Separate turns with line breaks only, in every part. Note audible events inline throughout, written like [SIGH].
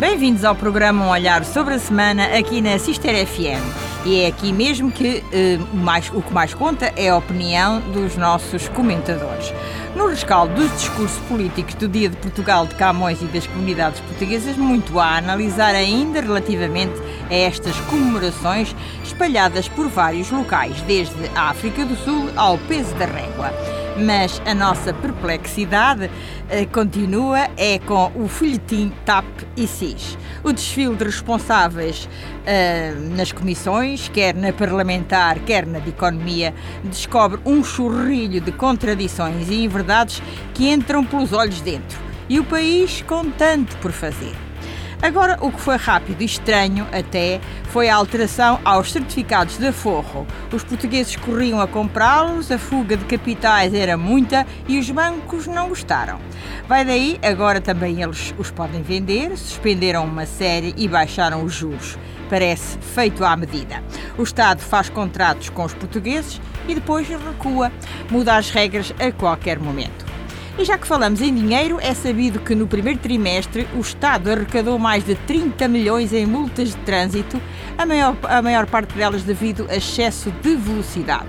Bem-vindos ao programa Um Olhar sobre a Semana aqui na Sister FM. E é aqui mesmo que eh, mais- o que mais conta é a opinião dos nossos comentadores. No rescaldo dos discursos políticos do Dia de Portugal de Camões e das comunidades portuguesas, muito há a analisar ainda relativamente a estas comemorações espalhadas por vários locais, desde a África do Sul ao peso da régua. Mas a nossa perplexidade eh, continua é com o folhetim TAP e SIS. O desfile de responsáveis eh, nas comissões, quer na parlamentar, quer na de economia, descobre um churrilho de contradições e inverdades que entram pelos olhos dentro. E o país com tanto por fazer. Agora, o que foi rápido e estranho até foi a alteração aos certificados de aforro. Os portugueses corriam a comprá-los, a fuga de capitais era muita e os bancos não gostaram. Vai daí, agora também eles os podem vender, suspenderam uma série e baixaram os juros. Parece feito à medida. O Estado faz contratos com os portugueses e depois recua, muda as regras a qualquer momento. E já que falamos em dinheiro, é sabido que no primeiro trimestre o Estado arrecadou mais de 30 milhões em multas de trânsito, a maior, a maior parte delas devido a excesso de velocidade.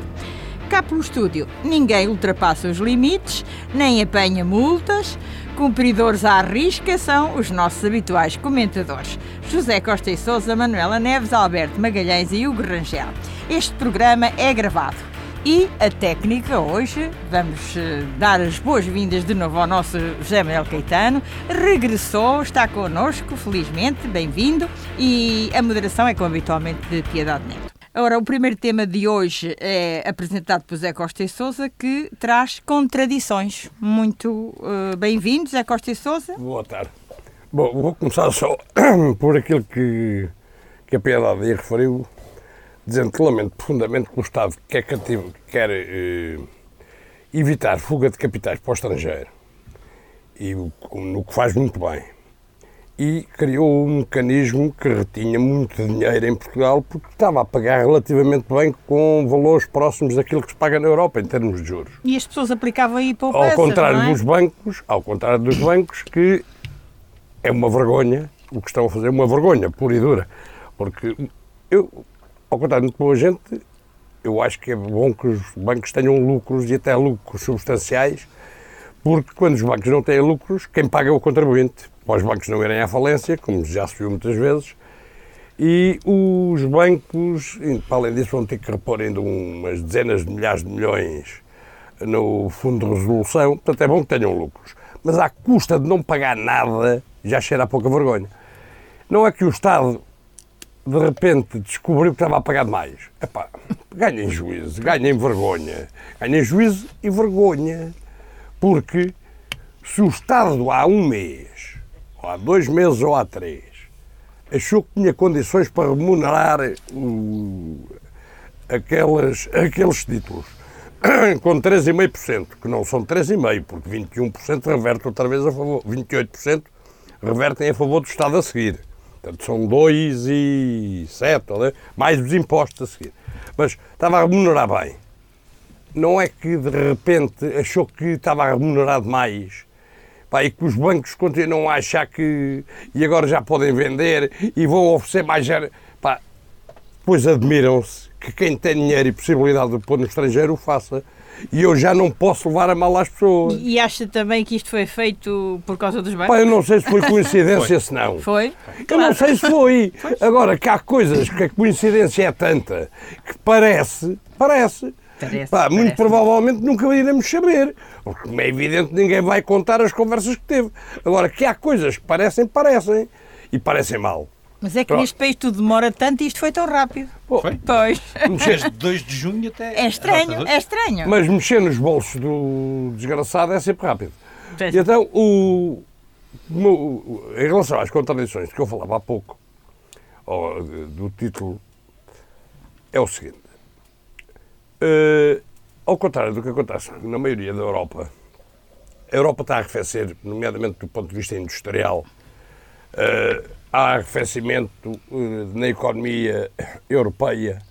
Cá pelo estúdio, ninguém ultrapassa os limites, nem apanha multas. Cumpridores à risca são os nossos habituais comentadores: José Costa e Souza, Manuela Neves, Alberto Magalhães e Hugo Rangel. Este programa é gravado. E a técnica hoje, vamos eh, dar as boas-vindas de novo ao nosso José Manuel Caetano. Regressou, está connosco, felizmente, bem-vindo. E a moderação é como habitualmente de Piedade Neto. Ora, o primeiro tema de hoje é apresentado por Zé Costa e Souza, que traz contradições. Muito eh, bem-vindo, Zé Costa e Souza.
Boa tarde. Bom, vou começar só [COUGHS] por aquilo que, que a Piedade referiu, dizendo que lamento profundamente que o Estado quer, cativo- quer eh, evitar fuga de capitais para o estrangeiro, e no que faz muito bem. E criou um mecanismo que retinha muito dinheiro em Portugal porque estava a pagar relativamente bem com valores próximos daquilo que se paga na Europa em termos de juros.
E as pessoas aplicavam aí poupanças,
Ao contrário
é?
dos bancos, ao contrário dos bancos, que é uma vergonha, o que estão a fazer é uma vergonha pura e dura. Porque eu, ao contrário de boa gente, eu acho que é bom que os bancos tenham lucros e até lucros substanciais, porque quando os bancos não têm lucros, quem paga é o contribuinte. Para os bancos não irem à falência, como já se viu muitas vezes, e os bancos, para além disso, vão ter que repor ainda umas dezenas de milhares de milhões no fundo de resolução, portanto é bom que tenham lucros. Mas à custa de não pagar nada, já cheira a pouca vergonha. Não é que o Estado, de repente, descobriu que estava a pagar demais. Epá, ganhem juízo, ganhem vergonha. Ganhem juízo e vergonha. Porque se o Estado há um mês, ou há dois meses ou há três, achou que tinha condições para remunerar o, aquelas, aqueles títulos [COUGHS] com 3,5%, que não são 3,5%, porque 21% reverte outra vez a favor, 28% revertem a favor do Estado a seguir. Portanto, são 2,7%, ou de- mais os impostos a seguir. Mas estava a remunerar bem. Não é que de repente achou que estava a remunerar demais Pá, e que os bancos continuam a achar que. e agora já podem vender e vão oferecer mais. Pá, pois admiram-se que quem tem dinheiro e possibilidade de pôr no estrangeiro o faça. E eu já não posso levar a mal às pessoas.
E acha também que isto foi feito por causa dos bancos?
Pá, eu não sei se foi [LAUGHS] coincidência, se não.
Foi?
Eu não sei se foi. [LAUGHS] Agora, que há coisas que a coincidência é tanta que parece, parece.
Parece,
Pá, muito
parece.
provavelmente nunca iremos saber. Porque, como é evidente, ninguém vai contar as conversas que teve. Agora, que há coisas que parecem, parecem. E parecem mal.
Mas é que
Pronto.
neste país tudo demora tanto e isto foi tão rápido.
Pô,
Foi?
Pois. [LAUGHS]
Desde 2 de junho até.
É estranho, é estranho.
Mas mexer nos bolsos do desgraçado é sempre rápido.
Pois.
E então, o, em relação às contradições de que eu falava há pouco, ou, de- do título, é o seguinte. Eh, ao contrário do que acontece na maioria da Europa, a Europa está a arrefecer, nomeadamente do ponto de vista industrial. Eh, há arrefecimento eh, na economia europeia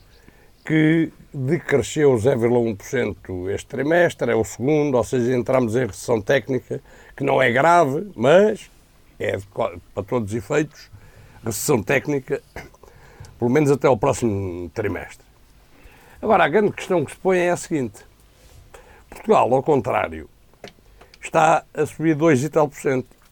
que decresceu 0,1% este trimestre, é o segundo, ou seja, entramos em recessão técnica, que não é grave, mas é, para todos os efeitos, recessão técnica, pelo menos até ao próximo trimestre. Agora, a grande questão que se põe é a seguinte: Portugal, ao contrário, está a subir 2 e tal por cento.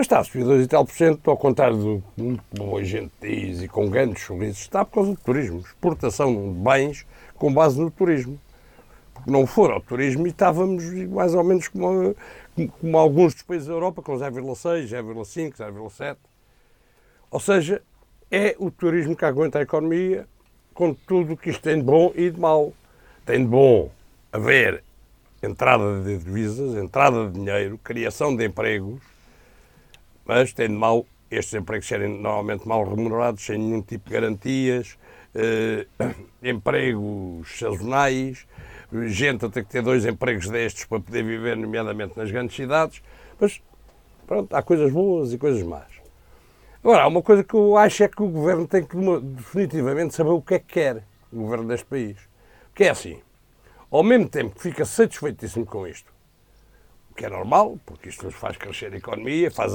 Mas está a subir 2 e tal por cento, ao contrário do que muito boa gente diz e com grandes sorrisos, está por causa do turismo. Exportação de bens com base no turismo. Porque não for ao turismo e estávamos mais ou menos como, como alguns dos países da Europa, com 0,6, 0,5, 0,7. Ou seja, é o turismo que aguenta a economia com tudo o que isto tem de bom e de mau. Tem de bom haver entrada de divisas, entrada de dinheiro, criação de empregos, mas tem de mal estes empregos serem normalmente mal remunerados, sem nenhum tipo de garantias, eh, [COUGHS] empregos sazonais, gente a ter que ter dois empregos destes para poder viver, nomeadamente nas grandes cidades, mas pronto, há coisas boas e coisas más. Agora, há uma coisa que eu acho é que o governo tem que definitivamente saber o que é que quer, o governo deste país. Que é assim, ao mesmo tempo que fica satisfeitíssimo com isto, que é normal, porque isto faz crescer a economia, faz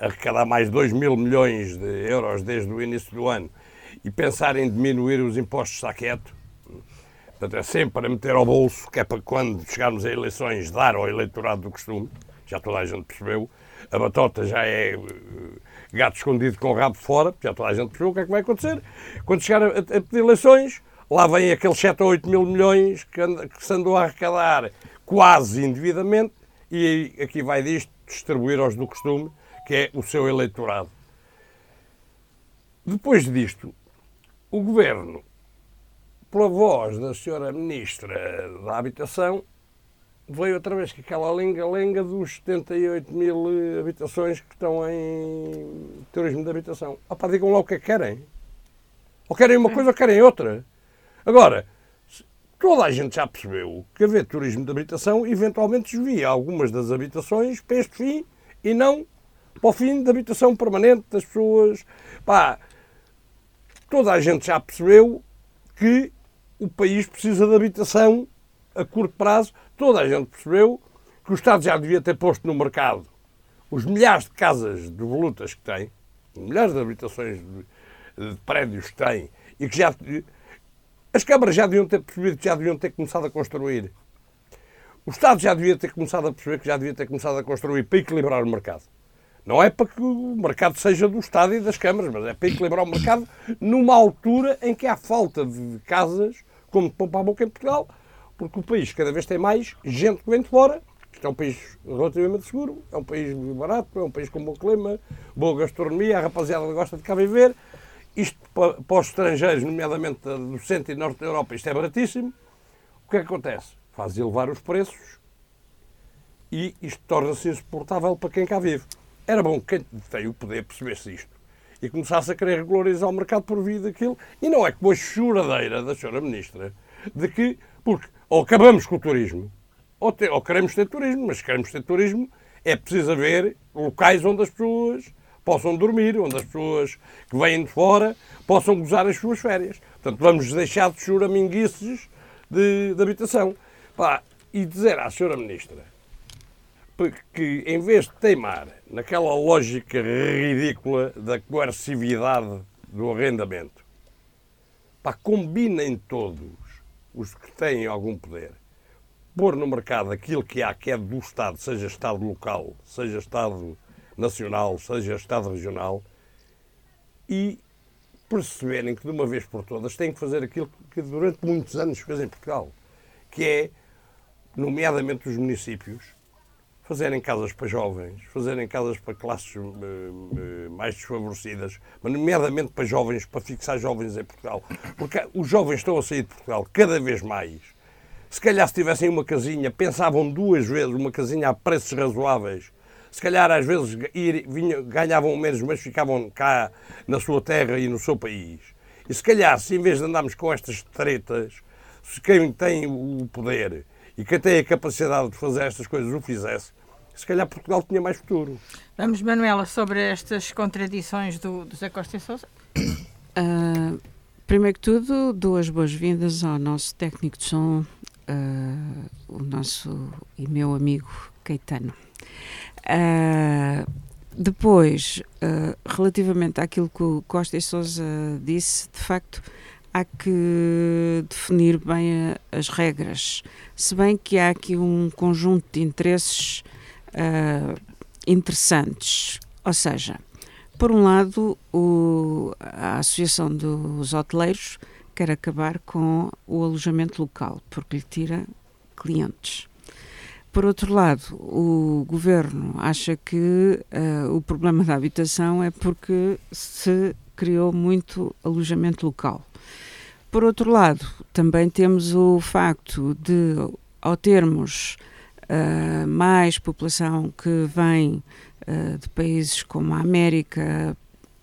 arrecadar mais 2 mil milhões de euros desde o início do ano, e pensar em diminuir os impostos está quieto. Portanto, é sempre para meter ao bolso, que é para quando chegarmos a eleições dar ao eleitorado do costume, já toda a gente percebeu, a batota já é eh, gato escondido com o rabo fora, já toda a gente percebeu o que é que vai acontecer. Quando chegar a, a pedir eleições, Lá vem aqueles 7 ou 8 mil milhões que, que se andou a arrecadar quase indevidamente e aqui vai disto distribuir aos do costume, que é o seu eleitorado. Depois disto, o governo, pela voz da senhora ministra da Habitação, veio outra vez com aquela lenga-lenga dos 78 mil habitações que estão em turismo de habitação. Opa, digam lá o que é que querem. Ou querem uma coisa ou querem outra. Agora, toda a gente já percebeu que haver turismo de habitação eventualmente desvia algumas das habitações para este fim e não para o fim da habitação permanente das pessoas. Pá, toda a gente já percebeu que o país precisa de habitação a curto prazo. Toda a gente percebeu que o Estado já devia ter posto no mercado os milhares de casas de volutas que tem, milhares de habitações de, de prédios que tem, e que já as câmaras já deviam ter percebido que já deviam ter começado a construir. O Estado já devia ter começado a perceber que já devia ter começado a construir para equilibrar o mercado. Não é para que o mercado seja do Estado e das câmaras, mas é para equilibrar o mercado numa altura em que há falta de casas, como de pão para a boca em Portugal, porque o país cada vez tem mais gente que vem de fora. Isto é um país relativamente seguro, é um país barato, é um país com bom clima, boa gastronomia, a rapaziada gosta de cá viver. Para, para os estrangeiros, nomeadamente do centro e norte da Europa, isto é baratíssimo. O que é que acontece? Faz elevar os preços e isto torna-se insuportável para quem cá vive. Era bom que quem tem o poder percebesse isto e começasse a querer regularizar o mercado por via daquilo. E não é como a choradeira da senhora Ministra de que, porque ou acabamos com o turismo, ou, te, ou queremos ter turismo, mas se queremos ter turismo é preciso haver locais onde as pessoas possam dormir, onde as pessoas que vêm de fora possam gozar as suas férias. Portanto, vamos deixar de choraminguices de, de habitação. Pá, e dizer à senhora Ministra que, em vez de teimar naquela lógica ridícula da coercividade do arrendamento, pá, combinem todos os que têm algum poder pôr no mercado aquilo que há que é do Estado, seja Estado local, seja Estado nacional, seja Estado regional, e perceberem que de uma vez por todas têm que fazer aquilo que durante muitos anos fez em Portugal, que é, nomeadamente os municípios, fazerem casas para jovens, fazerem casas para classes uh, uh, mais desfavorecidas, mas nomeadamente para jovens, para fixar jovens em Portugal. Porque os jovens estão a sair de Portugal cada vez mais. Se calhar se tivessem uma casinha, pensavam duas vezes uma casinha a preços razoáveis se calhar às vezes ir, vinha, ganhavam menos, mas ficavam cá na sua terra e no seu país. E se calhar, se em vez de andarmos com estas tretas, se quem tem o poder e quem tem a capacidade de fazer estas coisas o fizesse, se calhar Portugal tinha mais futuro.
Vamos, Manuela, sobre estas contradições do, do Zé Costa e Sousa? Uh, [COUGHS]
primeiro que tudo, dou as boas-vindas ao nosso técnico de som, uh, o nosso e meu amigo Caetano. Uh, depois, uh, relativamente àquilo que o Costa e Souza disse, de facto, há que definir bem a, as regras. Se bem que há aqui um conjunto de interesses uh, interessantes. Ou seja, por um lado, o, a Associação dos Hoteleiros quer acabar com o alojamento local, porque lhe tira clientes. Por outro lado, o governo acha que uh, o problema da habitação é porque se criou muito alojamento local. Por outro lado, também temos o facto de, ao termos uh, mais população que vem uh, de países como a América,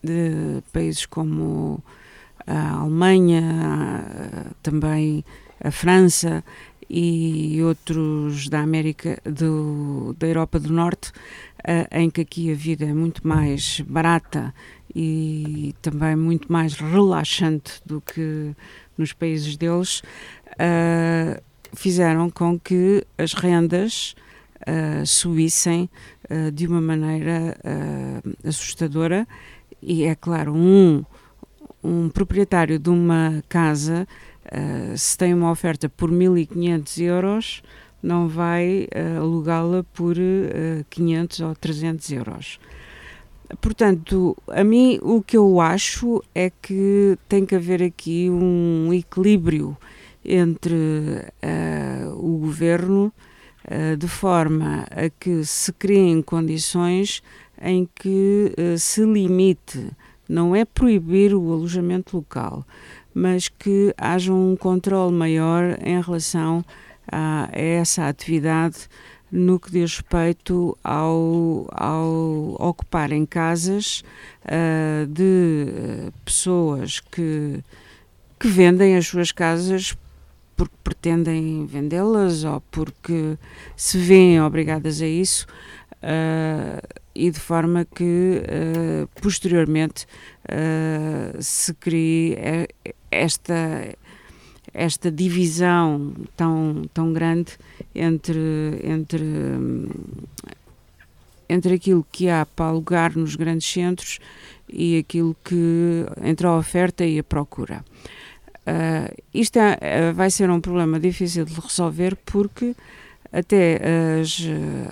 de países como a Alemanha, também a França e outros da América, do, da Europa do Norte, uh, em que aqui a vida é muito mais barata e também muito mais relaxante do que nos países deles, uh, fizeram com que as rendas uh, subissem uh, de uma maneira assustadora. E é claro um um proprietário de uma casa uh, se tem uma oferta por 1.500 euros, não vai uh, alugá-la por uh, 500 ou 300 euros. Portanto, a mim o que eu acho é que tem que haver aqui um equilíbrio entre uh, o governo de forma a que se criem condições em que se limite, não é proibir o alojamento local, mas que haja um controle maior em relação a, essa atividade no que diz respeito ao, ao ocuparem casas uh, de uh, pessoas que, que vendem as suas casas porque pretendem vendê-las ou porque se veem obrigadas a isso uh, e de forma que posteriormente se crie esta esta divisão tão tão grande entre entre entre aquilo que há para alugar nos grandes centros e aquilo que entre a oferta e a procura. Uh, isto é, vai ser um problema difícil de resolver porque até as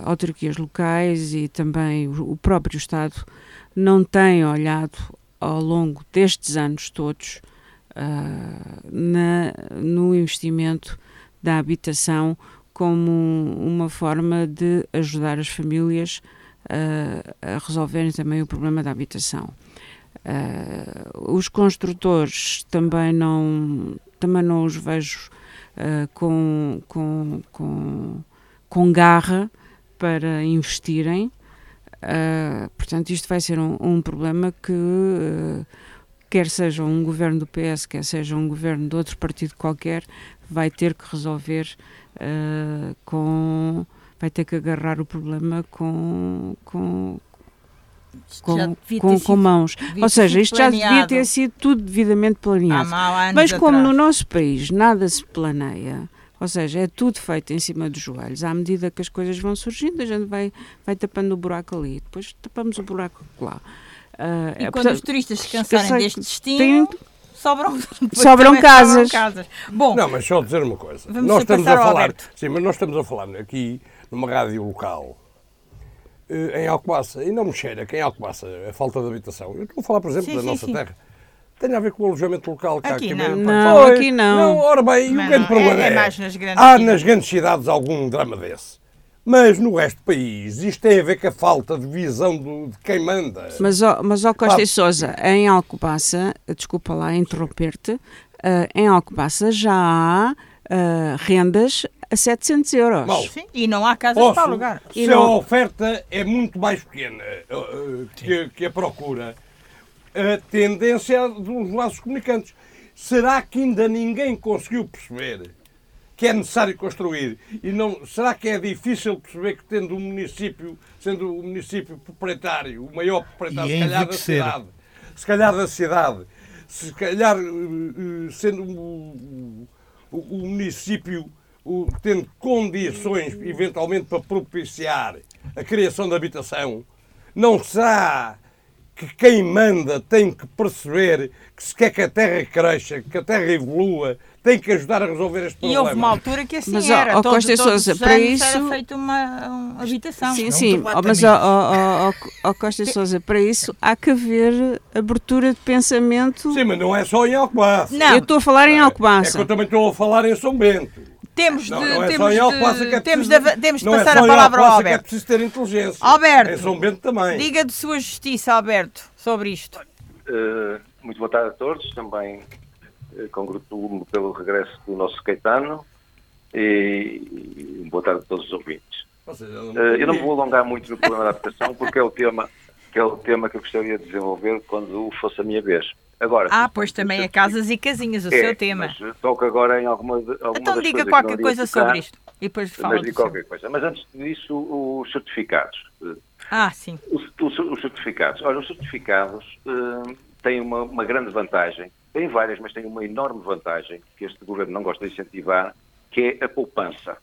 autarquias locais e também o próprio Estado não têm olhado ao longo destes anos todos uh, na, no investimento da habitação como uma forma de ajudar as famílias uh, a resolverem também o problema da habitação. Uh, os construtores também não, também não os vejo com, com, com, com garra para investirem. Uh, portanto, isto vai ser um, um problema que uh, quer seja um governo do PS, quer seja um governo de outro partido qualquer, vai ter que resolver uh, com. vai ter que agarrar o problema com. com com, com, com, mãos. Ou seja, isto planeado. já devia ter sido tudo devidamente planeado. Mas como atrás. no nosso país nada se planeia, ou seja, é tudo feito em cima dos joelhos. À medida que as coisas vão surgindo, a gente vai, vai tapando o buraco ali, depois tapamos o buraco lá.
Uh, e é, quando portanto, os turistas se cansarem deste destino, tem, [LAUGHS] sobram,
sobram casas.
casas. Bom,
não, mas só dizer uma coisa. Nós estamos a falar, sim, mas nós estamos a falar aqui numa rádio local em Alcobaça, e não me cheira que em Alcobaça a falta de habitação. Eu estou a falar, por exemplo, sim, da sim, nossa sim. terra. Tem a ver com o alojamento local
cá aqui,
aqui
não.
Não, aqui não.
não. Ora bem, o grande problema é, é, nas há nas grandes cidades algum drama desse. Mas no resto do país, isto tem a ver com a falta de visão do, de quem manda.
Mas, ó, mas ó Costa e Sousa, em Alcobaça, desculpa lá interromper-te, uh, em Alcobaça já há uh, rendas a 700 euros.
Mal. Sim, e não há casas Posso, para alugar.
Se não... a oferta é muito mais pequena uh, que, que, a procura, a tendência dos nossos comunicantes. Será que ainda ninguém conseguiu perceber que é necessário construir. E não, será que é difícil perceber que tendo o município, sendo o município proprietário, o maior proprietário, se calhar da cidade, se calhar da cidade, se calhar eh, sendo o, o, o município o, tendo condições eventualmente para propiciar a criação de habitação, Não será que quem manda tem que perceber que se quer que a Terra cresça, que a Terra evolua, tem que ajudar a resolver este
E
problema.
houve uma altura que assim
Mas,
era.
ó,
todos,
Costa e
todos
Sousa, para isso-
era feita uma, uma habitação.
Sim,
Não,
sim, mas ó, ó, ó, Costa e Sousa, para isso há que haver abertura de pensamento.
Sim, mas não é só em Alcobaça.
Não.
Eu estou a falar em
É que
Alcobaça.
eu também estou a falar em São Bento.
Temos
Não,
de,
não é
temos
só em
de-
que é
temos de, temos de
é
passar
só
a palavra ao
que é
Alberto.
preciso ter inteligência.
Alberto.
Em São Bento também.
Diga de sua justiça, Alberto, sobre isto.
Eh, muito boa tarde a todos, também eh, congratulo-me pelo regresso do nosso Caetano e, e boa tarde a todos os ouvintes. Eh, eu não vou alongar muito no problema da adaptação porque é o tema que é o tema que eu gostaria de desenvolver quando fosse a minha vez. Agora,
Ah, pois também é casas e casinhas, o
é,
seu tema.
Mas toco agora em alguma, alguma
Então diga qualquer coisa
tocar,
sobre isto. E depois fala
Mas
seu.
qualquer coisa. Mas antes disso, os certificados.
Ah, sim.
Os, os- os certificados. Olha, os certificados eh, têm uma, uma grande vantagem. Tem várias, mas têm uma enorme vantagem que este governo não gosta de incentivar, que é a poupança.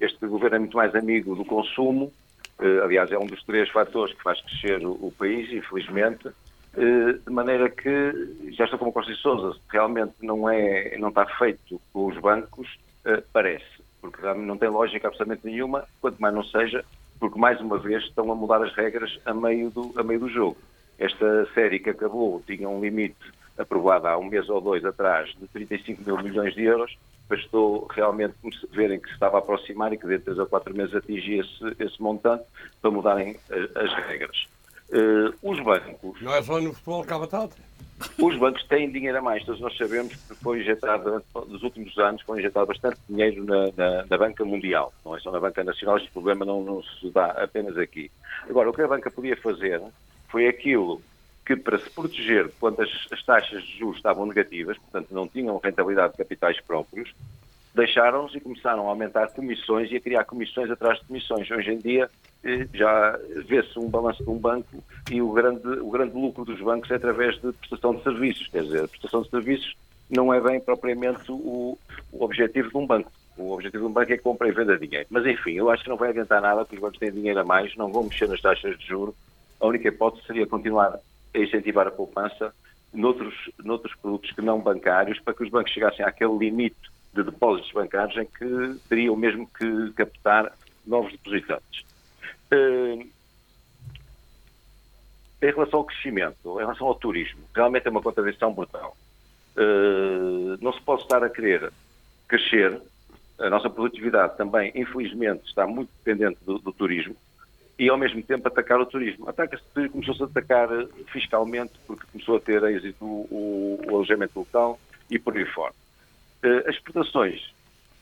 Este governo é muito mais amigo do consumo. eh, aliás, é um dos três fatores que faz crescer o, o país, infelizmente. Eh, de maneira que, já estou como Costa e Sousa, realmente não, é, não está feito com os bancos, eh, parece. Porque não tem lógica absolutamente nenhuma, quanto mais não seja, porque mais uma vez estão a mudar as regras a meio do, a meio do jogo. Esta série que acabou tinha um limite aprovado há um mês ou dois atrás de 35 mil milhões de euros, bastou realmente verem que se estava a aproximar e que dentro de três ou quatro meses atingia esse, esse montante para mudarem eh, as regras. Eh, os bancos
Não é só no futebol que há batata.
os bancos têm dinheiro a mais, todos nós sabemos que foi injetado, nos últimos anos, foi injetado bastante dinheiro na, na- na banca mundial, não é só na banca nacional, este problema não, não se dá apenas aqui. Agora, o que a banca podia fazer foi aquilo que, para se proteger quando as, as taxas de juros estavam negativas, portanto não tinham rentabilidade de capitais próprios, deixaram-nos e começaram a aumentar comissões e a criar comissões atrás de comissões. Hoje em dia eh, já vê-se um balanço de um banco e o grande, o grande lucro dos bancos é através de prestação de serviços. Quer dizer, a prestação de serviços não é bem propriamente o, o objetivo de um banco. O objetivo de um banco é compra e venda de dinheiro. Mas enfim, eu acho que não vai adiantar nada porque os bancos têm dinheiro a mais, não vão mexer nas taxas de juros. A única hipótese seria continuar a incentivar a poupança noutros, noutros produtos que não bancários para que os bancos chegassem àquele limite de depósitos bancários em que teriam mesmo que captar novos depositantes. Eh, em relação ao crescimento, em relação ao turismo, realmente é uma contradição brutal. Eh, não se pode estar a querer crescer, a nossa produtividade também, infelizmente, está muito dependente do, do turismo, e ao mesmo tempo atacar o turismo. Ataca-se começou-se a atacar eh, fiscalmente, porque começou a ter êxito o, o alojamento local e por aí fora. Eh, as exportações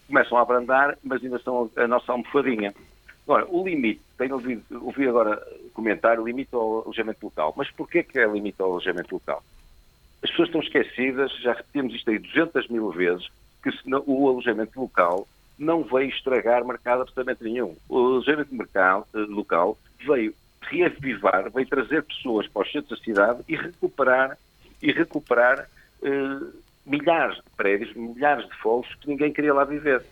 começam a abrandar, mas ainda são a nossa almofadinha. Agora, o limite, tenho ouvido, ouvi agora comentar o limite ao alojamento local. Mas porquê que é limite ao alojamento local? As pessoas estão esquecidas, já repetimos isto aí 200 mil vezes, que o alojamento local não veio estragar mercado absolutamente nenhum. O alojamento mercado, eh, local veio reavivar, veio trazer pessoas para os centros da cidade e recuperar, e recuperar eh, milhares de prédios, milhares de fogos que ninguém queria lá viver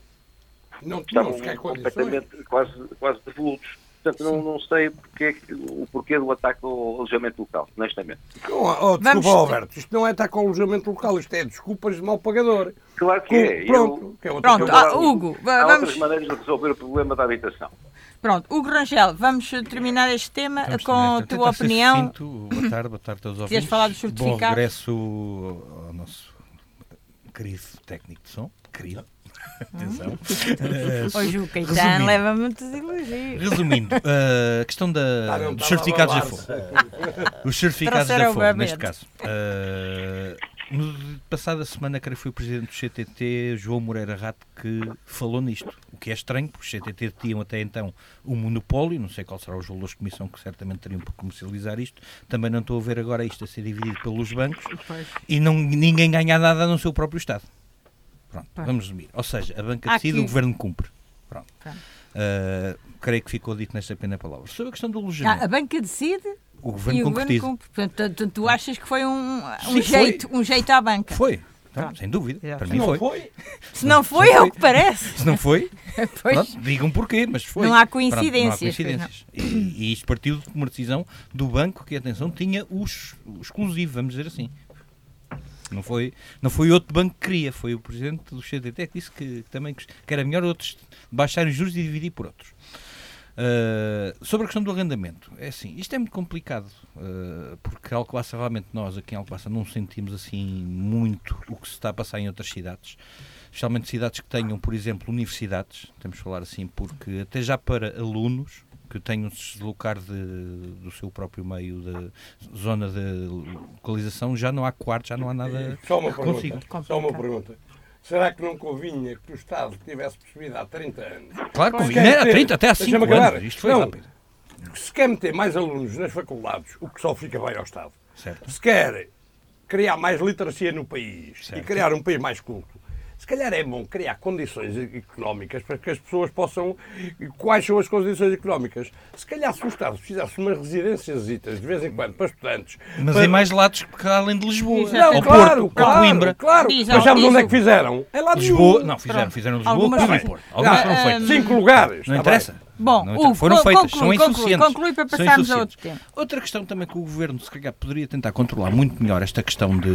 Não tinham
estavam
condições.
completamente quase, quase devolutos. Portanto, não, não sei porque, o porquê do ataque ao alojamento local, honestamente.
Oh, oh, desculpa,
Vamos-
Alberto, isto não é estar com alojamento local, isto é desculpas de mau pagador.
Claro que é.
pronto,
Eu-
é
Pronto, ah, Hugo,
Há
vamos.
outras maneiras de resolver o problema da habitação.
Pronto, Hugo Rangel, vamos terminar este tema
Vamos
com
terminar.
a tua opinião.
Boa tarde, boa tarde a todos os
Queres
ouvintes.
falar dos
Bom
certificados?
regresso ao nosso querido técnico de som. Querido. Atenção. Eh,
Hoje o Caetano leva muitos elogios.
Resumindo, [LAUGHS] eh, a questão da,
Ah,
dos certificados
babar-se.
FOM. Os certificados
Trouxeram
da
o
FOM,
gabinete.
neste caso. No passada semana, creio que foi o presidente do CTT, João Moreira Rato, que falou nisto. O que é estranho, porque os CTT tinham até então um monopólio, não sei qual será os valores de comissão que certamente teriam para comercializar isto. Também não estou a ver agora isto a ser dividido pelos bancos e não, ninguém ganha nada no seu próprio Estado. Pronto, vamos resumir. Ou seja, a banca decide,
aqui-
o governo cumpre. Pronto. Uh, creio que ficou dito nesta pequena palavra. Sobre a questão do
Ah,
alojamento,
a banca decide
o governo
e o
concretiza.
governo. Portanto, tu, achas que foi um, um,
Sim, foi.
jeito, um jeito à banca?
Foi. Não,
Pronto.
sem dúvida.
Exato.
Para
Se
mim
não
foi.
foi,
Se não foi, é o que parece.
Se não foi, [LAUGHS]
Pois.
pronto, digam porquê, mas foi.
Não há
Pronto, não há
coincidências,
coincidências. E, e isto partiu de uma decisão do banco que, atenção, tinha o, ex- o exclusivo, vamos dizer assim. Não foi, não foi outro banco que queria, foi o presidente do CDT que disse que também que era melhor outros baixarem os juros e dividir por outros. Uh, sobre a questão do arrendamento, é assim, isto é muito complicado, uh, porque Alcobaça realmente nós aqui em Alcobaça não sentimos assim muito o que se está a passar em outras cidades, especialmente cidades que tenham, por exemplo, universidades, temos de falar assim, porque até já para alunos que tenham de se deslocar de, do seu próprio meio de zona de localização, já não há quarto, já não há nada
só uma pergunta. Só uma pergunta. Será que não convinha que o Estado tivesse percebido há 30 anos?
Claro que convinha,
quer
era
ter-
30 até há 5
deixa-me
anos,
acabar.
isto foi
Não,
rápido.
Se quer meter mais alunos nas faculdades, o que só fica bem ao Estado.
Certo.
Se quer criar mais literacia no país
Certo.
e criar um país mais culto, se calhar é bom criar condições económicas para que as pessoas possam. Quais são as condições económicas? Se calhar se o Estado fizesse umas residências de vez em quando para estudantes.
Mas
para...
em mais lados que além de Lisboa.
Exato.
Não,
Ou
claro,
Porto,
claro,
Coimbra.
claro. Mas sabes onde é que fizeram? É lá de
Lisboa, não, fizeram, fizeram Lisboa,
Algumas
Coimbra e. Porto. Algumas
Ah,
foram feitas.
Cinco lugares.
Não interessa.
bem.
Bom,
Não foram feitas,
conclui,
são
conclui,
insuficientes.
conclui para
São
passarmos a outro tema.
Outra questão também que o governo, se calhar, poderia tentar controlar muito melhor esta questão de,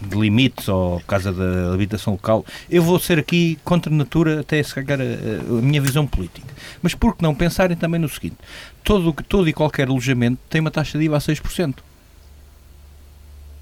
de limites ou por causa da habitação local. Eu vou ser aqui contra natura, até se calhar a, a minha visão política. Mas por que não pensarem também no seguinte: todo, todo e qualquer alojamento tem uma taxa de IVA a 6%.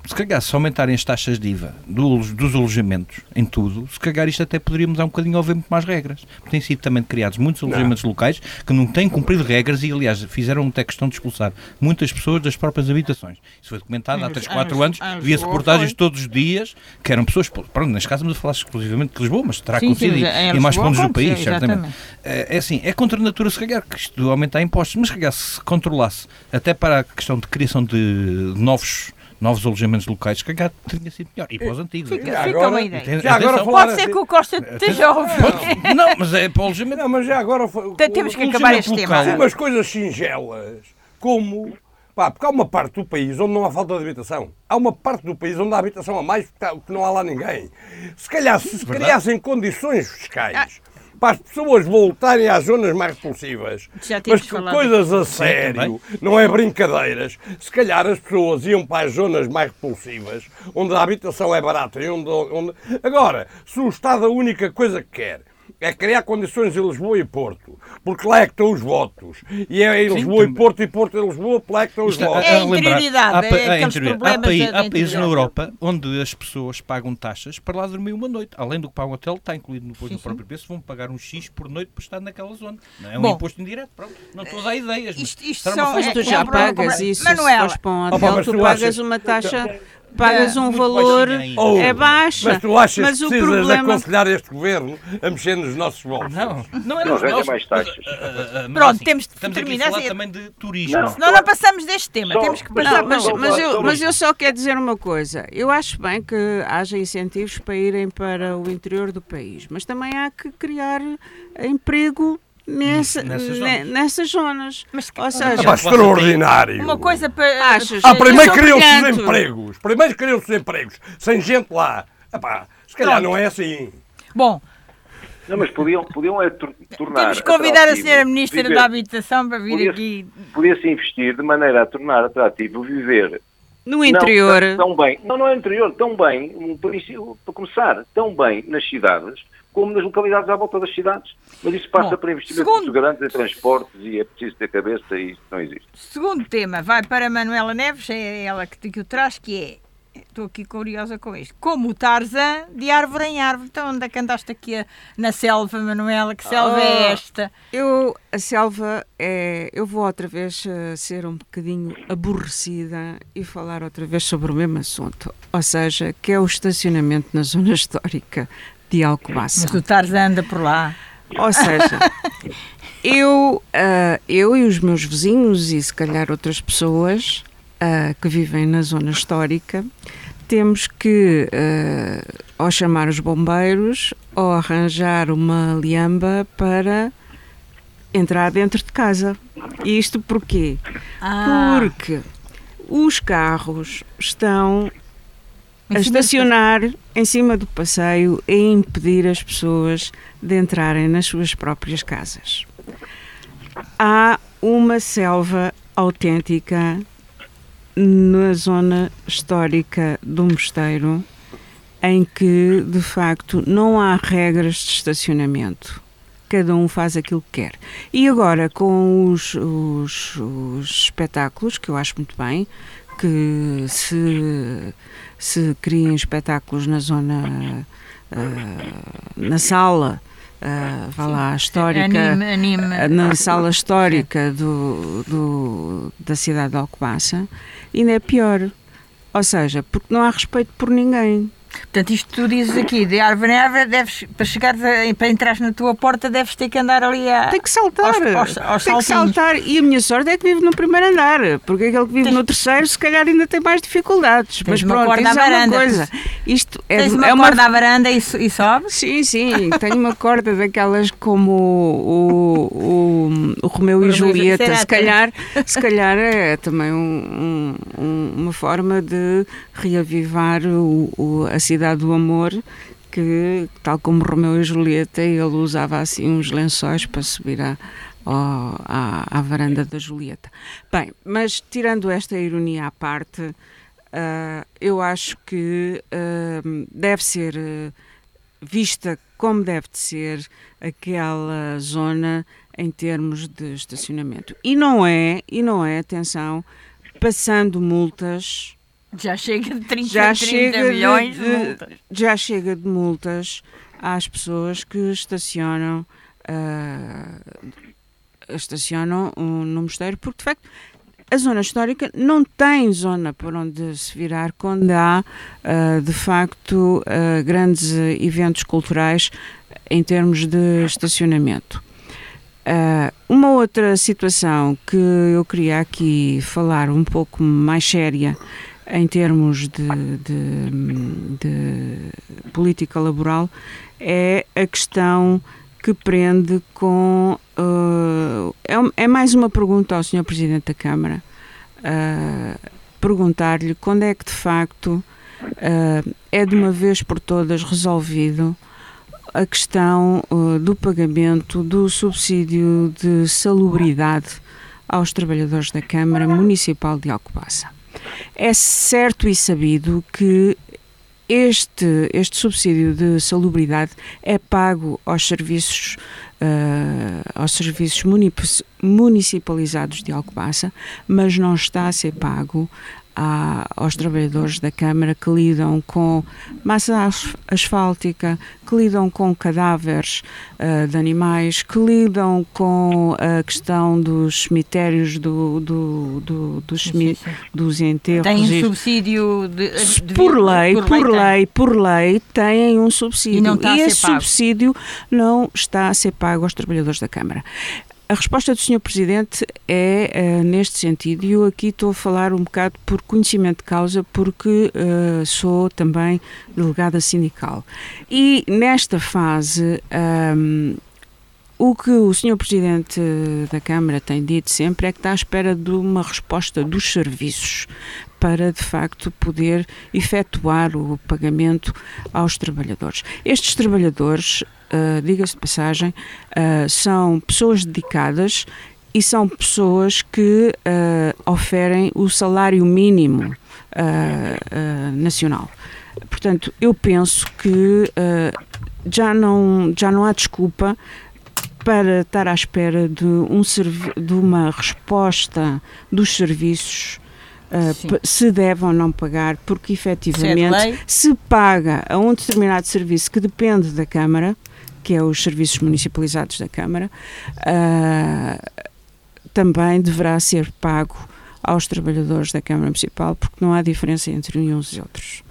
Se calhar, se aumentarem as taxas de IVA dos, dos alojamentos em tudo, se calhar isto até poderia mudar um bocadinho ao haver muito mais regras. Têm sido também criados muitos alojamentos locais que não têm cumprido regras e, aliás, fizeram até questão de expulsar muitas pessoas das próprias habitações. Isso foi documentado há
Em
3,
Lis-
4
em
anos, via-se reportagens todos os dias que eram pessoas. Pronto, neste caso, estamos a falar exclusivamente de Lisboa, mas terá
Sim,
acontecido
mas em
e- em mais pontos do país, certamente.
exatamente.
É é assim, é contra a natura se calhar que isto aumentar impostos, mas se calhar se controlasse até para a questão de criação de novos, novos alojamentos locais, se calhar teria sido melhor. E para os antigos.
Fica,
Já
fica
agora-
uma ideia.
Atenção.
Já agora
Pode ser
assim-
que o Costa esteja a ouvir.
Não, mas é para o alojamento.
Não, mas já agora foi-
Te- Temos que acabar este
local-
tema.
umas coisas singelas, como. Pá, porque há uma parte do país onde não há falta de habitação. Há uma parte do país onde há habitação a mais porque porque não há lá ninguém. Se calhar, se se criassem condições fiscais para as pessoas voltarem às zonas mais repulsivas, mas que
falado
coisas a sério, não é brincadeiras, se calhar as pessoas iam para as zonas mais repulsivas, onde a habitação é barata e onde, onde... Agora, se o Estado a única coisa que quer é criar condições em Lisboa e Porto, porque lá é que estão os votos. E é em
Sim,
Lisboa e
também.
Porto e Porto em Lisboa, lá é que estão os
Isto a-
votos.
É
a
interioridade,
há pa-
é
há
aqueles
interioridade.
problemas
Há, países na. Europa onde as pessoas pagam taxas para lá dormir uma noite. Além do que pagam o hotel, está incluído depois no próprio preço, vão pagar um X por noite por estar naquela zona. Não é um
Bom.
imposto indireto. Pronto. Não estou a dar ideias. mas
Isto- isto
será uma
são-
forma
Mas
É,
tu já
é um
pagas isso,
Manuela.
se fores para um hotel, tu
tu
pagas
achas-
uma taxa, pagas um
muito
valor.
Oh,
é baixa,
Mas tu achas
mas
que
o
precisas de
problema...
aconselhar este governo a mexer nos nossos bolsos?
Não, não é
Não
nos nossos,
mais
mas,
taxas.
ah, ah, ah, mas
Pronto,
assim,
temos de
Estamos aqui
terminar
a falar
assim.
também de turismo.
Não.
Senão não passamos deste tema.
Só-
Temos que
mas
passar
Não, mas, mas
só-
eu,
só-
mas eu só quero dizer uma coisa. Eu acho bem que haja incentivos para irem para o interior do país, mas também há que criar emprego nessa,
Nessas
ne- nessas zonas.
Mas que-
Ou seja,
extraordinário.
Uma coisa para.
Achas?
Ah, primeiro criam-se os empregos. Primeiro criam-se os empregos. Sem gente lá. Epá, se calhar
Pronto.
não é assim.
Bom,
Não, mas podiam, podiam é tor- tornar.
temos que convidar a senhora Ministra
viver-
da Habitação para vir
Podia-
aqui.
Podia-se investir de maneira a tornar atrativo viver
no interior,
Não, tão bem, não, não é interior, tão bem, um princípio, para começar, tão bem nas cidades como nas localidades à volta das cidades. Mas isso passa
Bom,
por investimentos
segundo-
grandes em transportes e é preciso ter cabeça e isso não existe.
Segundo tema, vai para Manuela Neves, é ela que, que o traz, que é. Estou aqui curiosa com isto. Como o Tarzan de árvore em árvore. Então, onde é que andaste aqui a- na selva, Manuela? Que selva é
Oh.
esta?
eu, a selva, é, eu vou outra vez eh, ser um bocadinho aborrecida e falar outra vez sobre o mesmo assunto. Ou seja, que é o estacionamento na zona [LAUGHS] histórica de Alcobaça.
Mas o Tarzan anda por lá.
Ou seja, [LAUGHS] eu, ah, eu e os meus vizinhos e se calhar outras pessoas ah, que vivem na zona histórica temos que ah, ou chamar os bombeiros ou arranjar uma liamba para entrar dentro de casa. Isto porquê?
Ah,
Porque os carros estão a estacionar em cima do passeio e impedir as pessoas de entrarem nas suas próprias casas. Há uma selva autêntica na zona histórica do mosteiro em que de facto não há regras de estacionamento. Cada um faz aquilo que quer. E agora, com os, os, os espetáculos, que eu acho muito bem, que se, se criem espetáculos na zona, uh, na sala, uh, vá lá, histórica, eh, na sala histórica do, do, da cidade de Alcobaça, ainda é pior. Ou seja, porque não há respeito por ninguém.
Portanto, isto tu dizes aqui, de árvore em árvore, deves, para chegares a, para entrar na tua porta, deves ter que andar ali a.
Tem que saltar.
Aos- aos- aos
tem que saltar. E a minha sorte é que vive no primeiro andar. Porque aquele que vive
Tens-
no terceiro, se calhar, ainda tem mais dificuldades. Mas
uma
pronto,
corda
isso
à
é uma
varanda.
coisa. Isto é,
Tens uma
é
corda à varanda e, e sobes?
Sim, sim, tenho uma corda daquelas como o, o, o Romeu e
Romeu e
Julieta. Se calhar, se calhar é também um- um- uma forma de reavivar o- o- a cidade do amor, que, tal como Romeu e Julieta, ele usava assim uns lençóis para subir à, à, à varanda da Julieta. Bem, mas tirando esta ironia à parte, ah, eu acho que ah, deve ser ah, vista como deve de ser aquela zona em termos de estacionamento. E não é, e não é, atenção, passando multas,
Já chega de 30,
já
30
chega
milhões de,
de-
multas.
já chega de multas às pessoas que estacionam ah, estacionam hum, no mosteiro, porque de facto a zona histórica não tem zona por onde se virar quando há ah, de facto ah, grandes eventos culturais em termos de estacionamento. Ah, uma outra situação que eu queria aqui falar um pouco mais séria em termos de, de- de política laboral é a questão que prende com. ah, é, é mais uma pergunta ao Sr. Presidente da Câmara. ah, perguntar-lhe quando é que de facto ah, é de uma vez por todas resolvido a questão uh, do pagamento do subsídio de salubridade aos trabalhadores da Câmara Municipal de Alcobaça. É certo e sabido que este, este subsídio de salubridade é pago aos serviços, uh, aos serviços munici- municipalizados de Alcobaça, mas não está a ser pago a- aos trabalhadores da Câmara que lidam com massa as- asfáltica, que lidam com cadáveres ah, de animais, que lidam com a questão dos cemitérios, do, do, do-
Sim, sim.
dos enterros.
Tem
e-
subsídio de, de-
por lei, por
tem.
lei, por lei, têm um subsídio.
E não está ser
esse
pago.
subsídio não está a ser pago aos trabalhadores da Câmara. A resposta do Sr. Presidente é eh, neste sentido, e eu aqui estou a falar um bocado por conhecimento de causa, porque eh, sou também delegada sindical. E nesta fase, ahm, o que o Sr. Presidente da Câmara tem dito sempre é que está à espera de uma resposta dos serviços para, de facto, poder efetuar o pagamento aos trabalhadores. Estes trabalhadores, ah, diga-se de passagem, ah, são pessoas dedicadas e são pessoas que ah, oferem o salário mínimo nacional. Portanto, eu penso que já, não, já não há desculpa para estar à espera de, um de uma resposta dos serviços uh, se deve ou não pagar, porque efetivamente
lei.
se paga a um determinado serviço que depende da Câmara, que é os serviços municipalizados da Câmara, uh, também deverá ser pago aos trabalhadores da Câmara Municipal, porque não há diferença entre uns e outros.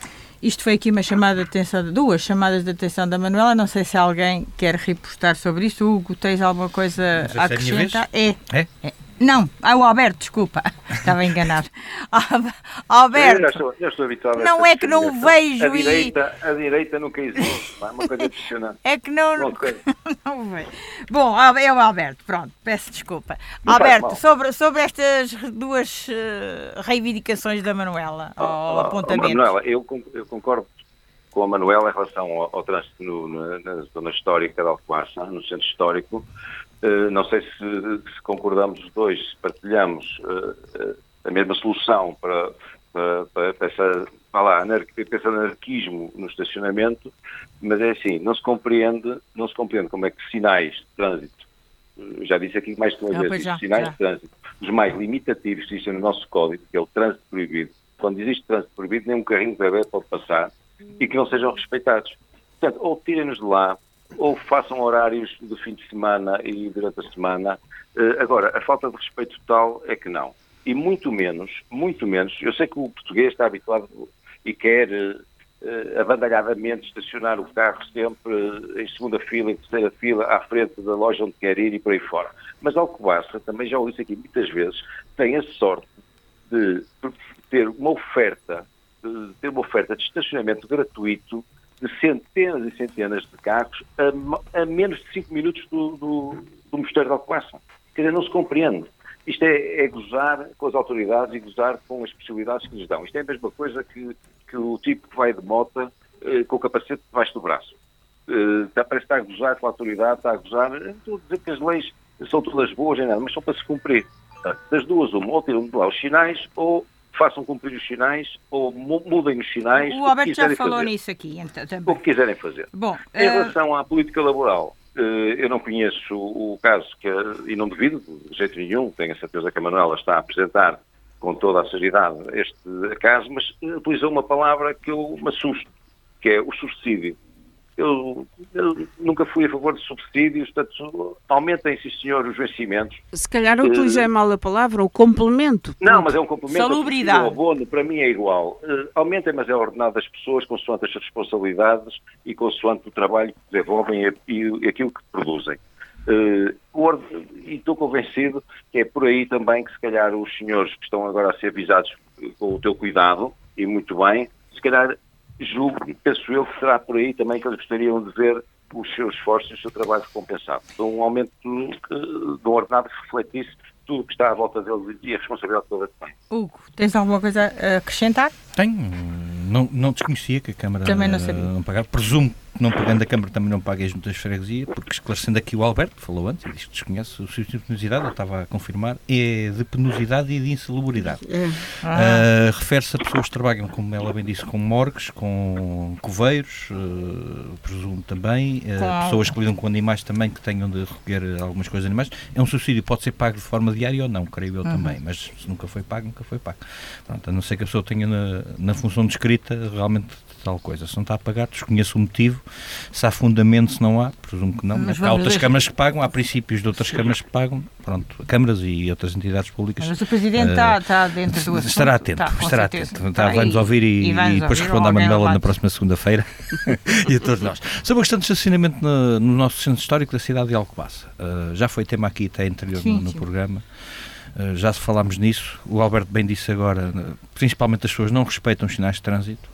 Isto foi aqui uma chamada de atenção, duas chamadas de atenção da Manuela. Não sei se alguém quer repostar sobre isto. Hugo, tens alguma coisa a
é
acrescentar? É.
É?
Não, ah, o Alberto, desculpa. [LAUGHS] Estava enganado. Al-
Eu
Alberto,
estou, estou habituado
Não é que não o vejo
a
e-
direita, A direita nunca existe. pá, É uma coisa impressionante.
é que não. Não [LAUGHS] vejo. Bom, é o Alberto, pronto, peço desculpa.
Não
Alberto, sobre, sobre estas duas eh, reivindicações da Manuela, ou
Oh, oh,
apontamentos.
Manuela, eu, eu concordo com a Manuela em relação ao, ao trânsito no- na, na zona histórica de Alcobaça, no centro histórico. Eh, não sei se, se concordamos os dois, se partilhamos eh, eh, a mesma solução para, para, para, essa, para lá, anar- para esse anarquismo no estacionamento, mas é assim, não se compreende, não se compreende como é que sinais de trânsito, já disse aqui mais de uma
Ah,
vez, sinais
já.
de trânsito, os mais limitativos que existem no nosso código, que é o trânsito proibido, quando existe trânsito proibido, nem um carrinho de bebê pode passar e que não sejam respeitados. Portanto, ou tirem-nos de lá, ou façam horários do fim de semana e durante a semana. Eh, agora, a falta de respeito total é que não. E muito menos, muito menos, eu sei que o português está habituado e quer eh, abandalhadamente estacionar o carro sempre eh, em segunda fila, em terceira fila, à frente da loja onde quer ir e por aí fora. Mas Alcobaça, também já o disse aqui muitas vezes, tem a sorte de ter uma oferta, de ter uma oferta de estacionamento gratuito de centenas e centenas de carros a, a menos de 5 minutos do, do, do Mosteiro de Alcobaça. Quer dizer, não se compreende. Isto é, é gozar com as autoridades e gozar com as possibilidades que lhes dão. Isto é a mesma coisa que, que o tipo que vai de moto eh, com o capacete debaixo do braço. Eh, está- parece que está a gozar com a autoridade, está a gozar. eh, Estou a dizer que as leis são todas boas, nem nada, mas são para se cumprir. Das duas, uma, ou tiram de lá os sinais, ou façam cumprir os sinais, ou mu- mudem os sinais.
O Alberto já falou
fazer.
nisso aqui, então,
O
também.
que quiserem fazer.
Bom,
Em
eh,
relação à política laboral, eh, eu não conheço o caso, que, e não devido, de jeito nenhum, tenho a certeza que a Manuela está a apresentar com toda a seriedade este caso, mas utilizou uma palavra que eu me assusto, que é o subsídio. Eu, eu nunca fui a favor de subsídios, portanto, aumentem, sim senhor, os vencimentos.
Se calhar eu utilizei mal a palavra, o complemento.
Não, mas é um complemento.
Salubridade.
ao abono, para mim é igual. Eh, aumentem, mas é o ordenado das pessoas, consoante as suas responsabilidades e consoante o trabalho que desenvolvem e, e- aquilo que produzem. O orde- e estou convencido que é por aí também que, se calhar, os senhores que estão agora a ser avisados com o teu cuidado, e muito bem, se calhar, julgo, penso eu, que será por aí também que eles gostariam de ver os seus esforços e o seu trabalho recompensado. De um aumento que- de um ordenado que refletisse tudo o que está à volta deles e a responsabilidade toda que tem.
Hugo, tens alguma coisa a acrescentar?
Tenho. Não, não desconhecia que a Câmara
Também não sabia.
não pagava. Presumo não pagando a Câmara também não paga as juntas de freguesia, porque esclarecendo aqui o Alberto, que falou antes, e diz que desconhece o subsídio de penosidade, ele estava a confirmar, é de penosidade e de insalubridade.
É.
Uh, Refere-se a pessoas que trabalham, como ela bem disse, com morgues, com coveiros, uh, presumo também, uh,
Com-
pessoas que lidam com animais também, que tenham de recolher algumas coisas de animais. É um subsídio, pode ser pago de forma diária ou não, creio eu também, mas se nunca foi pago, nunca foi pago. Pronto, a não ser que a pessoa tenha na, na função descrita realmente tal coisa. Se não está a pagar, desconheço o motivo, se há fundamento, se não há, presumo que não.
Mas
Mas há outras
ver.
câmaras que pagam, há princípios de outras câmaras que pagam, pronto, câmaras e outras entidades públicas.
Mas o Presidente está está dentro do assunto.
Estará atento,
Está,
estará
certeza.
atento.
Está
Tá, vai-nos ouvir e,
vai-nos
e depois responde à Manuela na próxima segunda-feira [LAUGHS] e a todos nós. Sobre a questão do estacionamento no, no nosso centro histórico da cidade de Alcobaça. Uh, já foi tema aqui até anterior
Sim,
no, no
sim.
programa. Uh, já se falámos nisso. O Alberto bem disse agora, uh, principalmente as pessoas não respeitam os sinais de trânsito.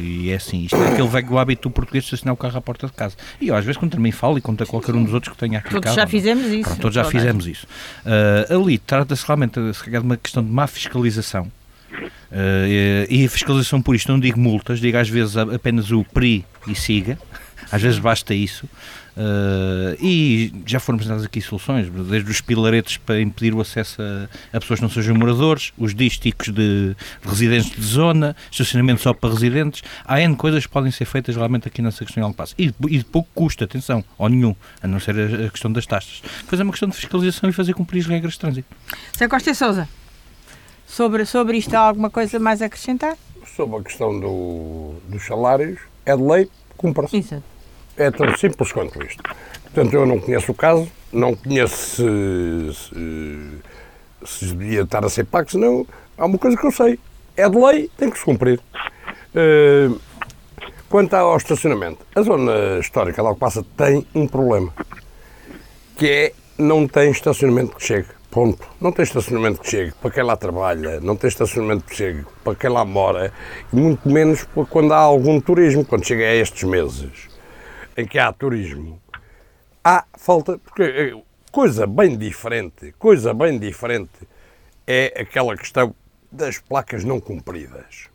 E é assim, isto é aquele velho hábito português de estacionar o carro à porta de casa. E eu às vezes quando também falo e conta qualquer um dos outros que tenha aqui
Todos
casa,
já
não.
fizemos isso.
Pronto, todos já
Toda
fizemos isso. Uh, ali trata-se realmente de uma questão de má fiscalização. Uh, e a fiscalização por isto, não digo multas, digo às vezes apenas o PRI e siga, às vezes basta isso. Uh, e já foram apresentadas aqui soluções, desde os pilaretes para impedir o acesso a, a pessoas que não sejam moradores, os dísticos de, de residentes de zona, estacionamento só para residentes. Há N coisas que podem ser feitas realmente aqui nessa questão de Alcobaça. E, de- e de pouco custo, atenção, ou nenhum, a não ser a, a questão das taxas. Depois é uma questão de fiscalização e fazer cumprir as regras de trânsito.
Zé Costa e Sousa, sobre, sobre isto há alguma coisa mais a acrescentar?
Sobre a questão do- dos salários, é de lei, cumpra-se.
Exato.
É tão simples quanto isto. Portanto, eu não conheço o caso, não conheço se, se, se devia estar a ser pago, senão há uma coisa que eu sei. É de lei, tem que se cumprir. Eh, quanto ao estacionamento, a zona histórica de Alcobaça tem um problema, que é não tem estacionamento que chegue. Ponto. Não tem estacionamento que chegue para quem lá trabalha, não tem estacionamento que chegue para quem lá mora, e muito menos quando há algum turismo, quando chega a estes meses em que há turismo. Há falta, porque eh, coisa bem diferente, coisa bem diferente é aquela questão das placas não cumpridas.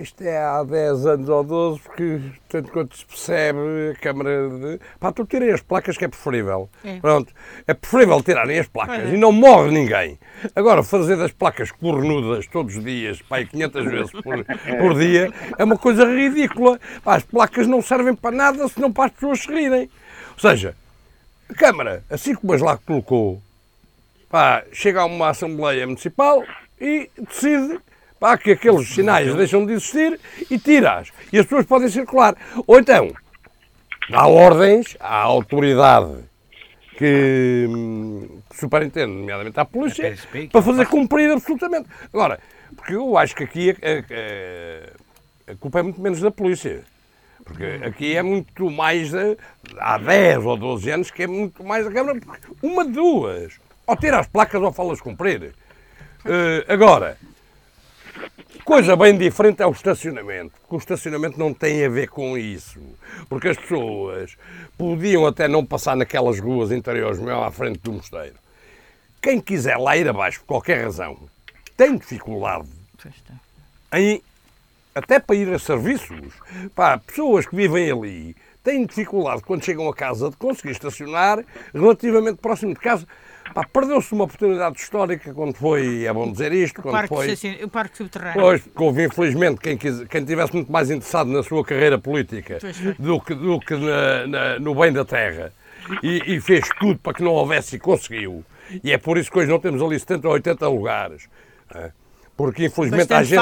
Isto é há 10 anos ou 12, porque tanto quanto se percebe, a Câmara de. Pá, tu tirem as placas que é preferível.
É.
Pronto. É preferível tirarem as placas
é.
e não morre ninguém. Agora, fazer das placas cornudas todos os dias, pá, e 500 vezes por, por dia, é uma coisa ridícula. Pá, as placas não servem para nada senão para as pessoas se rirem. Ou seja, a Câmara, assim como as lá colocou, pá, chega a uma Assembleia Municipal e decide pá, que aqueles sinais deixam de existir e tira-as. E as pessoas podem circular. Ou então, dá ordens à autoridade que, hum, que superintende, nomeadamente à polícia,
A
para
é
fazer cumprir absolutamente. Agora, porque eu acho que aqui a, a- a- a culpa é muito menos da polícia. Porque aqui é muito mais, da- há 10 ou 12 anos que é muito mais a Câmara, porque uma de duas. Ou tira as placas ou falas cumprir. Eh, agora, coisa bem diferente é o estacionamento. Porque o estacionamento não tem a ver com isso. Porque as pessoas podiam até não passar naquelas ruas interiores, mesmo à frente do mosteiro. Quem quiser lá ir abaixo, por qualquer razão, tem dificuldade em, até para ir a serviços. Pá, pessoas que vivem ali têm dificuldade quando chegam a casa de conseguir estacionar relativamente próximo de casa. Perdeu-se uma oportunidade histórica quando foi, é bom dizer isto,
O
quando
parque,
foi.
estacion- o parque subterrâneo.
Pois, houve infelizmente quem, quis, quem tivesse muito mais interessado na sua carreira política do que, do que na- na- no bem da terra e, e fez tudo para que não houvesse e conseguiu. E é por isso que hoje não temos ali 70 ou 80 lugares. é? Porque infelizmente há gente,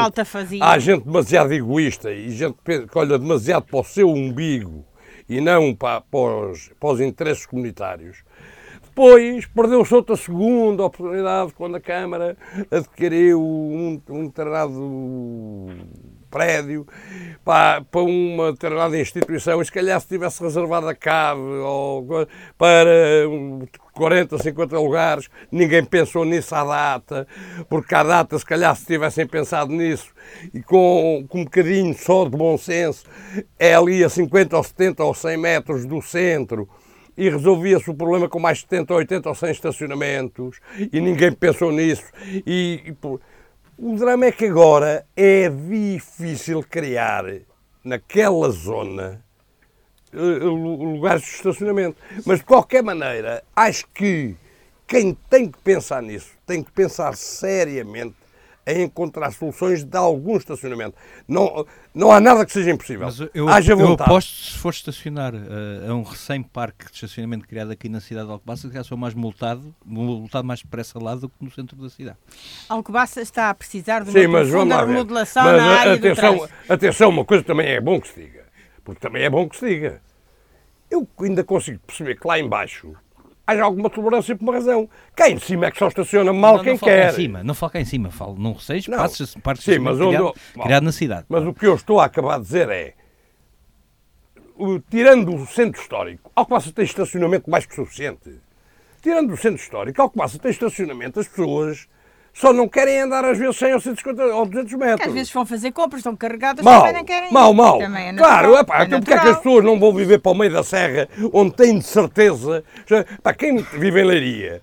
há gente demasiado egoísta e gente que olha demasiado para o seu umbigo e não para, para, os, para os interesses comunitários. Depois perdeu-se outra segunda oportunidade quando a Câmara adquiriu um, um determinado prédio para, para uma determinada instituição. E se calhar se tivesse reservado a cave ou, para um, 40, 50 lugares, ninguém pensou nisso à data, porque à data se calhar se tivessem pensado nisso e com, com um bocadinho só de bom senso, é ali a 50 ou 70 ou 100 metros do centro, e resolvia-se o problema com mais 70, 80 ou 100 estacionamentos e ninguém pensou nisso. E, e, pô, o drama é que agora é difícil criar naquela zona eh, lu- lugares de estacionamento. Mas de qualquer maneira, acho que quem tem que pensar nisso tem que pensar seriamente em encontrar soluções de algum estacionamento. Não, não há nada que seja impossível.
Mas eu,
Haja
eu
vontade.
aposto que se for estacionar eh, a um recém-parque de estacionamento criado aqui na cidade de Alcobaça, já sou mais multado, multado mais depressa lá do que no centro da cidade.
Alcobaça está a precisar de uma
Sim, mas vamos lá
remodelação
Mas
na
a-
área
atenção, atenção, uma coisa também é bom que se diga. Porque também é bom que se diga. Eu ainda consigo perceber que lá embaixo haja alguma tolerância por uma razão. Cá em cima é que só estaciona mal
não,
quem
não
quer.
em cima, não falo cá em cima, falo num receio,
Não.
espaço, parte
Sim, mas
criado,
eu-
criado na cidade.
Mas o que eu estou a acabar de dizer é, o- tirando o centro histórico, Alcobaça tem estacionamento mais que suficiente. Tirando o centro histórico, Alcobaça tem estacionamento, as pessoas só não querem andar às vezes 100 ou 150 ou 200 metros.
Que às vezes vão fazer compras, estão carregadas,
Mal,
também não querem ir.
mal, mal.
Também é
claro,
natural,
epá,
é
então porque é que as pessoas não vão viver para o meio da serra, onde têm de certeza... Já, pá, quem vive em Leiria,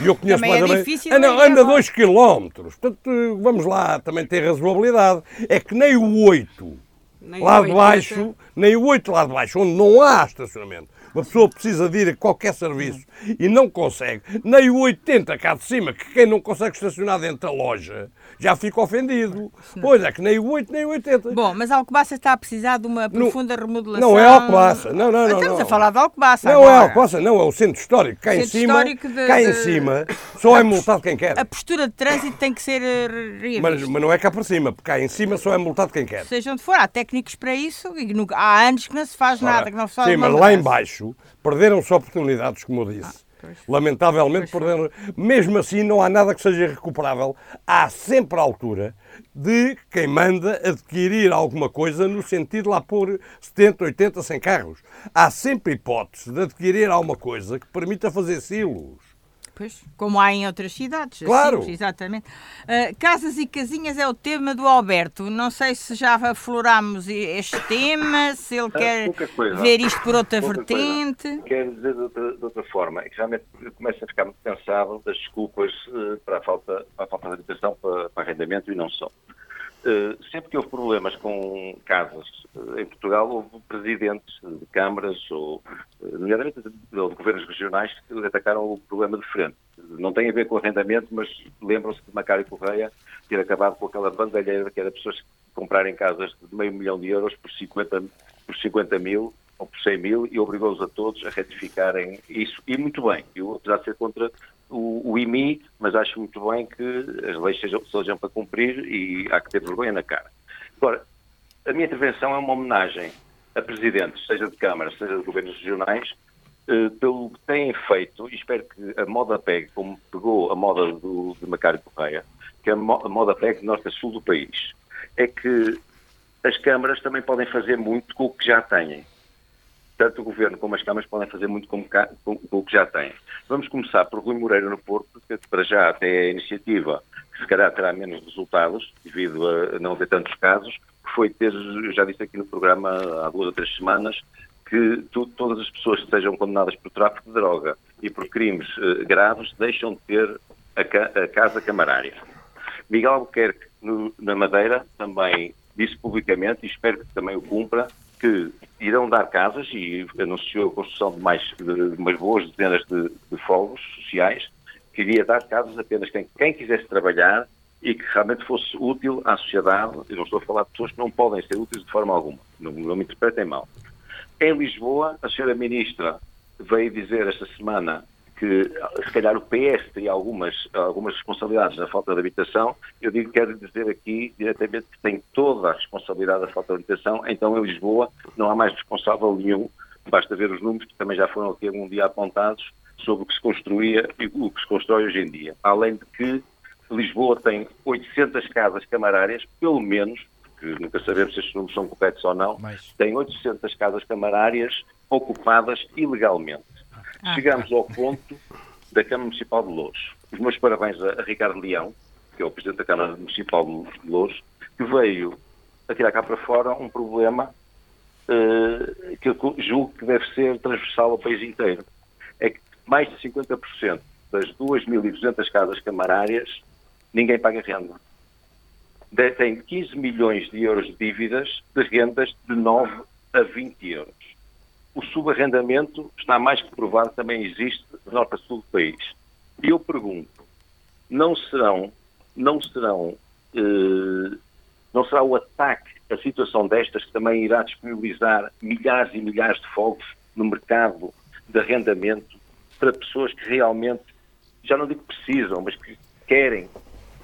e eu conheço
Também
mais
é difícil
anda, anda
agora.
2 quilómetros, portanto, vamos lá, também tem razoabilidade. É que nem o 8
Nem
lá
o
de
80.
baixo, nem o 8 lá de baixo, onde não há estacionamento. Uma pessoa precisa de ir a qualquer serviço e não consegue. Nem o 80 cá de cima, que quem não consegue estacionar dentro da loja já fica ofendido. Pois é, que nem o 8 nem o 80.
Bom, mas Alcobaça está a precisar de uma profunda remodelação.
não é Alcobaça, não, não, não,
Estamos
não.
a falar de Alcobaça
Não é
agora.
Alcobaça, não, é o centro histórico. Cá em
Centro
cima,
histórico de-
cá em
de-
cima, só é multado quem quer.
A postura de trânsito tem que ser eh, revista.
Mas, mas não é cá para cima, porque cá em cima só é multado quem quer.
Seja onde for, há técnicos para isso e há anos que não se faz
Ora,
nada, que não se faz
Sim, mas lá em baixo perderam-se oportunidades, como eu disse. Lamentavelmente perderam. Mesmo assim, não há nada que seja recuperável. Há sempre a altura de quem manda adquirir alguma coisa no sentido de lá pôr 70, 80, 100 carros. Há sempre hipótese de adquirir alguma coisa que permita fazer silos.
Pois, como há em outras cidades.
Claro.
Assim, exatamente. Uh, casas e casinhas é o tema do Alberto. Não sei se já aflorámos este tema, se ele
Ah,
quer
coisa.
ver isto por outra
Pouca
vertente.
Quero dizer de outra, de outra forma, é que realmente eu começo a ficar muito cansado das desculpas eh, para, a falta, para a falta de habitação, para, para arrendamento e não só. Eh, sempre que houve problemas com casas eh, em Portugal, houve presidentes de câmaras, ou, eh, nomeadamente de, governos regionais, que atacaram o problema de frente. Não tem a ver com arrendamento, mas lembram-se de Macário Correia ter acabado com aquela bandalheira que era pessoas comprarem casas de meio milhão de euros por 50, por 50 mil ou por 100 mil e obrigou-os a todos a retificarem isso. E muito bem, eu apesar de ser contra o, o IMI, mas acho muito bem que as leis sejam, sejam para cumprir e há que ter vergonha na cara. Agora, a minha intervenção é uma homenagem a presidentes, seja de câmaras, seja de governos regionais, eh, pelo que têm feito, e espero que a moda pegue, como pegou a moda do, de Macário Correia, que a, mo- a moda pegue norte a sul do país, é que as câmaras também podem fazer muito com o que já têm. Tanto o governo como as câmaras podem fazer muito com, com- com o que já têm. Vamos começar por Rui Moreira no Porto, que para já até é a iniciativa que se calhar terá menos resultados, devido a não haver tantos casos, foi ter, eu já disse aqui no programa há duas ou três semanas, que tu- todas as pessoas que sejam condenadas por tráfico de droga e por crimes eh, graves deixam de ter a, ca- a casa camarária. Miguel Albuquerque, no- na Madeira, também disse publicamente, e espero que também o cumpra, que irão dar casas e anunciou a construção de mais de umas boas dezenas de, de fogos sociais, que iria dar casas apenas quem, quem quisesse trabalhar e que realmente fosse útil à sociedade. Eu não estou a falar de pessoas que não podem ser úteis de forma alguma, não, não me interpretem mal. Em Lisboa, a senhora Ministra veio dizer esta semana que se calhar o PS teria algumas, algumas responsabilidades na falta de habitação. Eu digo, quero dizer aqui diretamente que tem toda a responsabilidade da falta de habitação, então em Lisboa não há mais responsável nenhum, basta ver os números que também já foram aqui algum dia apontados sobre o que se construía e o que se constrói hoje em dia. Além de que Lisboa tem 800 casas camarárias, pelo menos, porque nunca sabemos se estes números são corretos ou não,
Mais.
tem 800 casas camarárias ocupadas ilegalmente.
Ah.
Chegamos ao ponto da Câmara Municipal de Louros. Os meus parabéns a, a Ricardo Leão, que é o Presidente da Câmara Municipal de Louros, que veio a tirar cá para fora um problema eh, que eu julgo que deve ser transversal ao país inteiro. É que mais de 50% das 2.200 casas camarárias ninguém paga renda. Tem 15 milhões de euros de dívidas de rendas de 9 a 20 euros. O subarrendamento está mais que provado, também existe de norte a sul do país. E eu pergunto, não serão, não serão, eh, não será o ataque a situação destas que também irá disponibilizar milhares e milhares de fogos no mercado de arrendamento para pessoas que realmente, já não digo que precisam, mas que querem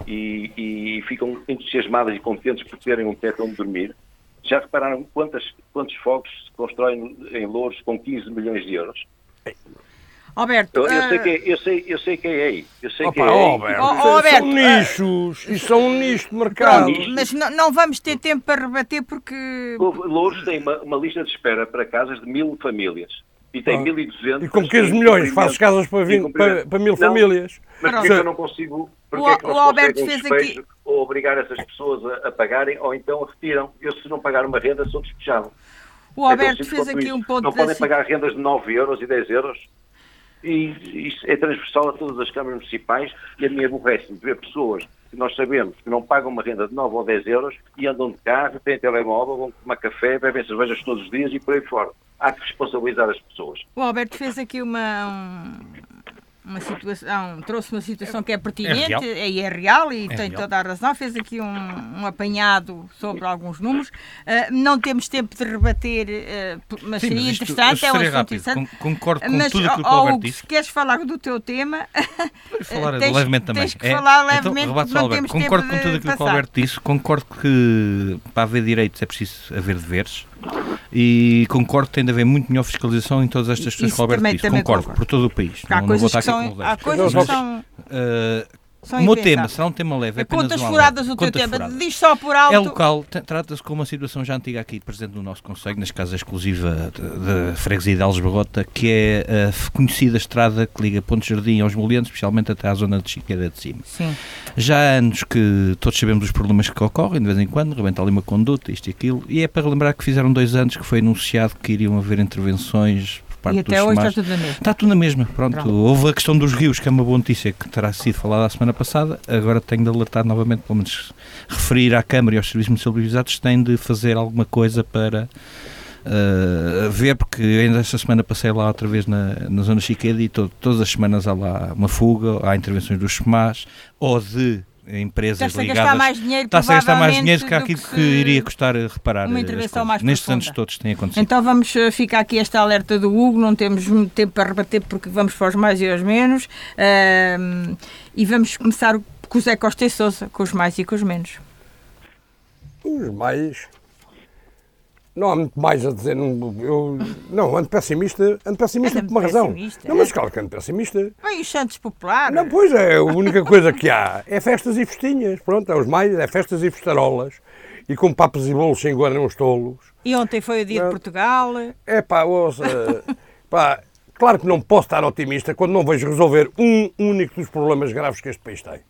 e, e ficam entusiasmadas e contentes por terem um teto onde dormir. Já repararam quantas, quantos fogos se constroem em Louros com 15 milhões de euros?
Alberto,
Eu, eu sei,
ah,
que, é- eu, sei, eu sei quem é aí. Eu sei
Opa,
é aí.
Alberto,
Oh,
isso
Alberto,
são nichos, isso são um nicho de mercado.
pronto, mas não, não vamos ter tempo para rebater porque
Louros tem uma, uma lista de espera para casas de mil famílias. E tem
Ah.
1.200.
E com 15
em
milhões fazes casas para,
Em
20, para, para mil
Não,
famílias.
Mas porque é que eu não consigo. Porque
O-
é que não
o Alberto fez aqui-
Ou obrigar essas pessoas a, a pagarem, ou então retiram. Eu, se não pagar uma renda, sou despejado.
o Alberto
É tão simples
fez aqui
isso.
um ponto
Não podem
si-
pagar rendas de 9 euros e 10 euros. E isso é transversal a todas as câmaras municipais e a mim aborrece-me ver pessoas que nós sabemos que não pagam uma renda de 9 ou 10 euros e andam de carro, têm telemóvel, vão tomar café, bebem cervejas todos os dias e por aí fora. Há que responsabilizar as pessoas.
O Alberto fez aqui uma, um- uma situação, trouxe uma situação que é pertinente
real.
é, e é real e
É
tem
real.
toda a razão. Fez aqui um, um apanhado sobre alguns números. Ah, não temos tempo de rebater, ah, mas
Sim,
seria
mas isto-
interessante, é um assunto
rápido.
interessante.
Con- Concordo com
mas,
tudo aquilo que o Alberto
Hugo,
disse.
se queres falar do teu tema, [LAUGHS]
Vou falar [LAUGHS]
tens-
levemente também.
tens que
É,
falar
então,
levemente, porque não
Alberto.
temos
Concordo
tempo
com tudo aquilo que o. Alberto disse. Concordo que para haver direitos é preciso haver deveres. E concordo que tem de haver muito melhor fiscalização em todas estas questões que o Alberto
também-
disse.
também
Concordo,
concordo.
por todo o país.
há
não, não vou
coisas
estar
que
aqui com
são, há coisas que são
Uh,
São
o meu tema será um tema leve. É
Contas
um
furadas o teu
Contas
tema.
furadas.
Diz só por alto.
É local, trata-se com uma situação já antiga aqui presente no nosso Conselho, neste caso a exclusiva da freguesia de Alves Barrota, que é a conhecida estrada que liga Ponte Jardim aos Molientes, especialmente até à zona de Chiqueira de Cima.
Sim.
Já há anos que todos sabemos dos problemas que ocorrem, de vez em quando, rebenta ali uma conduta, isto e aquilo, e é para relembrar que fizeram dois anos que foi anunciado que iriam haver intervenções parte
E
dos
até hoje está tudo na mesma.
Está tudo na mesma, pronto.
Pronto.
Houve a questão dos rios, que é uma boa notícia que terá sido falada a semana passada. Agora tenho de alertar novamente, pelo menos referir à Câmara e aos serviços municipalizados, têm de fazer alguma coisa para uh, ver, porque ainda esta semana passei lá outra vez na, na Zona Chiqueda e to- todas as semanas há lá uma fuga, há intervenções dos SMAs ou de empresas
Estás-te a gastar
ligadas.
mais dinheiro,
Está-se a gastar mais dinheiro que aquilo que iria custar a reparar.
uma
as
intervenção mais
Nestes
profunda.
anos todos tem acontecido.
Então vamos eh, ficar aqui esta alerta do Hugo, não temos muito tempo para rebater porque vamos para os mais e aos menos. Ahm, e vamos começar com o Zé Costa e Sousa, com os mais e com os menos.
Os mais. Não há muito mais a dizer. Não, eu, não ando pessimista. Ando pessimista
Anda
por uma razão.
pessimista,
Não, mas
é?
claro que ando pessimista.
Bem, os Santos Popular.
Não, pois é, a única coisa que há é festas e festinhas. Pronto, é os mais, é festas e festarolas. E com papos e bolos se enganam os tolos.
E ontem foi o dia de
Não.
Portugal.
É pá, ouça, pá, claro que não posso estar otimista quando não vejo resolver um único dos problemas graves que este país tem.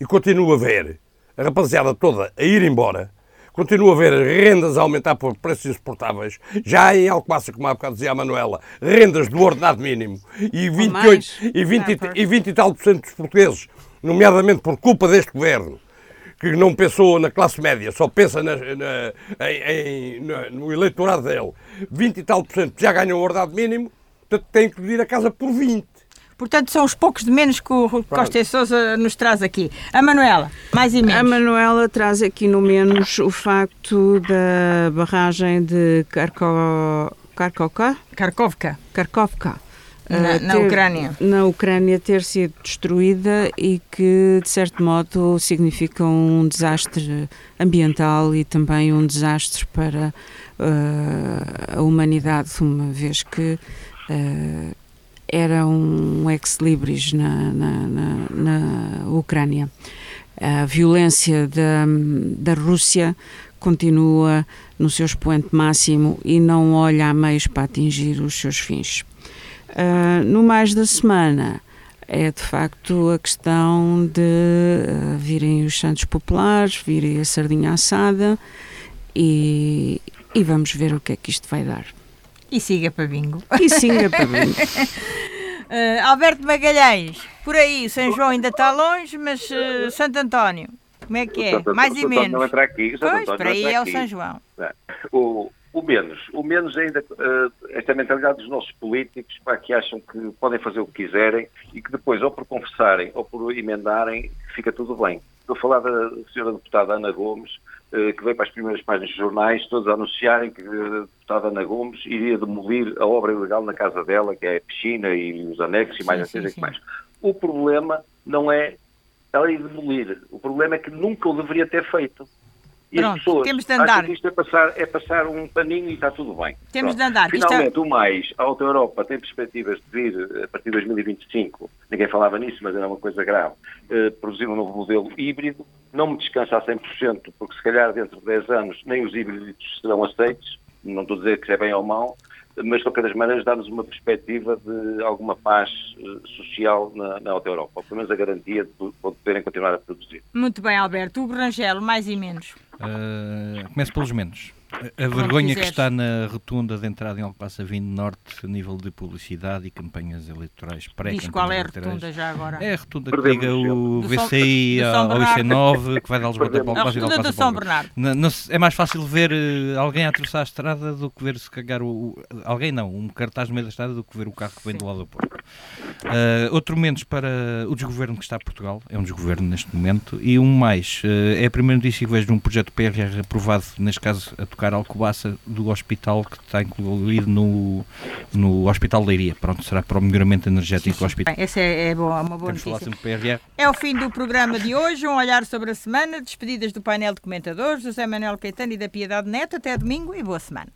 E continuo a ver a rapaziada toda a ir embora, continuo a ver rendas a aumentar por preços insuportáveis, já em Alcobaça, como há bocado dizia a Manuela, rendas do ordenado mínimo e 28
mais.
e 20, e-
Ah, pois.
e 20 e tal por cento dos portugueses, nomeadamente por culpa deste governo, que não pensou na classe média, só pensa na- na- em- na- no eleitorado dele, 20 e tal por cento já ganham o ordenado mínimo, portanto tem que vir a casa por 20.
Portanto, são os poucos de menos que o Costa e Sousa nos traz aqui. A Manuela, mais e
A
menos.
Manuela traz aqui no menos o facto da barragem de Karko... Karkovka,
Karkovka,
Karkovka
na,
eh,
na
ter-
Ucrânia.
na Ucrânia ter sido destruída e que, de certo modo, significa um desastre ambiental e também um desastre para eh, a humanidade, uma vez que eh, era um ex-libris na, na, na, na Ucrânia. A violência da, da Rússia continua no seu expoente máximo e não olha a meios para atingir os seus fins. Uh, no mais da semana é de facto a questão de uh, virem os Santos Populares, virem a sardinha assada e, e vamos ver o que é que isto vai dar.
E siga para bingo.
E sim, é para mim.
Uh, [LAUGHS] Alberto Magalhães, por aí, São João ainda está longe, mas uh, Santo António, como é que é?
Santo-
Mais e menos.
Não entra aqui, Santo
Pois,
António não
aí é o. São João.
É. O, o menos, o menos ainda, eh, esta mentalidade dos nossos políticos, pá, que acham que podem fazer o que quiserem e que depois, ou por confessarem ou por emendarem, fica tudo bem. Estou a falar da senhora deputada Ana Gomes, que veio para as primeiras páginas dos jornais, todos a anunciarem que a deputada Ana Gomes iria demolir a obra ilegal na casa dela, que é a piscina e os anexos e mais
Sim,
que
sim.
mais. O problema não é ela ir demolir, o problema é que nunca o deveria ter feito. E as
Pronto,
pessoas
temos de andar.
que isto é passar, é passar um paninho e está tudo bem.
Temos
Pronto.
de andar, isto é-
Finalmente, o mais, a Alta Europa tem perspectivas de vir, eh, a partir de 2025, ninguém falava nisso, mas era uma coisa grave, eh, produzir um novo modelo híbrido. Não me descansa a 100%, porque se calhar dentro de 10 anos nem os híbridos serão aceitos, não estou a dizer que é bem ou mau, mas de qualquer das maneiras dá-nos uma perspectiva de alguma paz eh, social na, na Alta Europa, ou pelo menos a garantia de po- poderem continuar a produzir.
Muito bem, Alberto. Hugo Rangel, mais e menos.
Uh, começo pelos menos. A, vergonha que está na rotunda de entrada em Alcobaça Vindo Norte a nível de publicidade e campanhas eleitorais pré
Diz qual é a rotunda já agora.
É a rotunda que liga o VCI ao
Bernardo.
IC9, que vai de Algesburgo para
Perdemos.
A
e
rotunda do São Bernardo.
É mais fácil ver eh, alguém a atravessar a estrada do que ver se cagar o, o- Alguém não, um cartaz no meio da estrada do que ver o carro que vem do lado do Porto. Uh, outro menos para o desgoverno que está em Portugal, é um desgoverno neste momento, e um mais, uh, é a primeira notícia que vejo de um projeto PRR aprovado, neste caso a tocar Alcobaça, do hospital que está incluído no, no Hospital de Leiria. Pronto, será para o melhoramento energético do hospital.
Bem, essa é, é boa, uma boa
Temos
notícia. É o fim do programa de hoje, um olhar sobre a semana, despedidas do painel de comentadores, do José Manuel Caetano e da Piedade Neto. Até domingo e boa semana.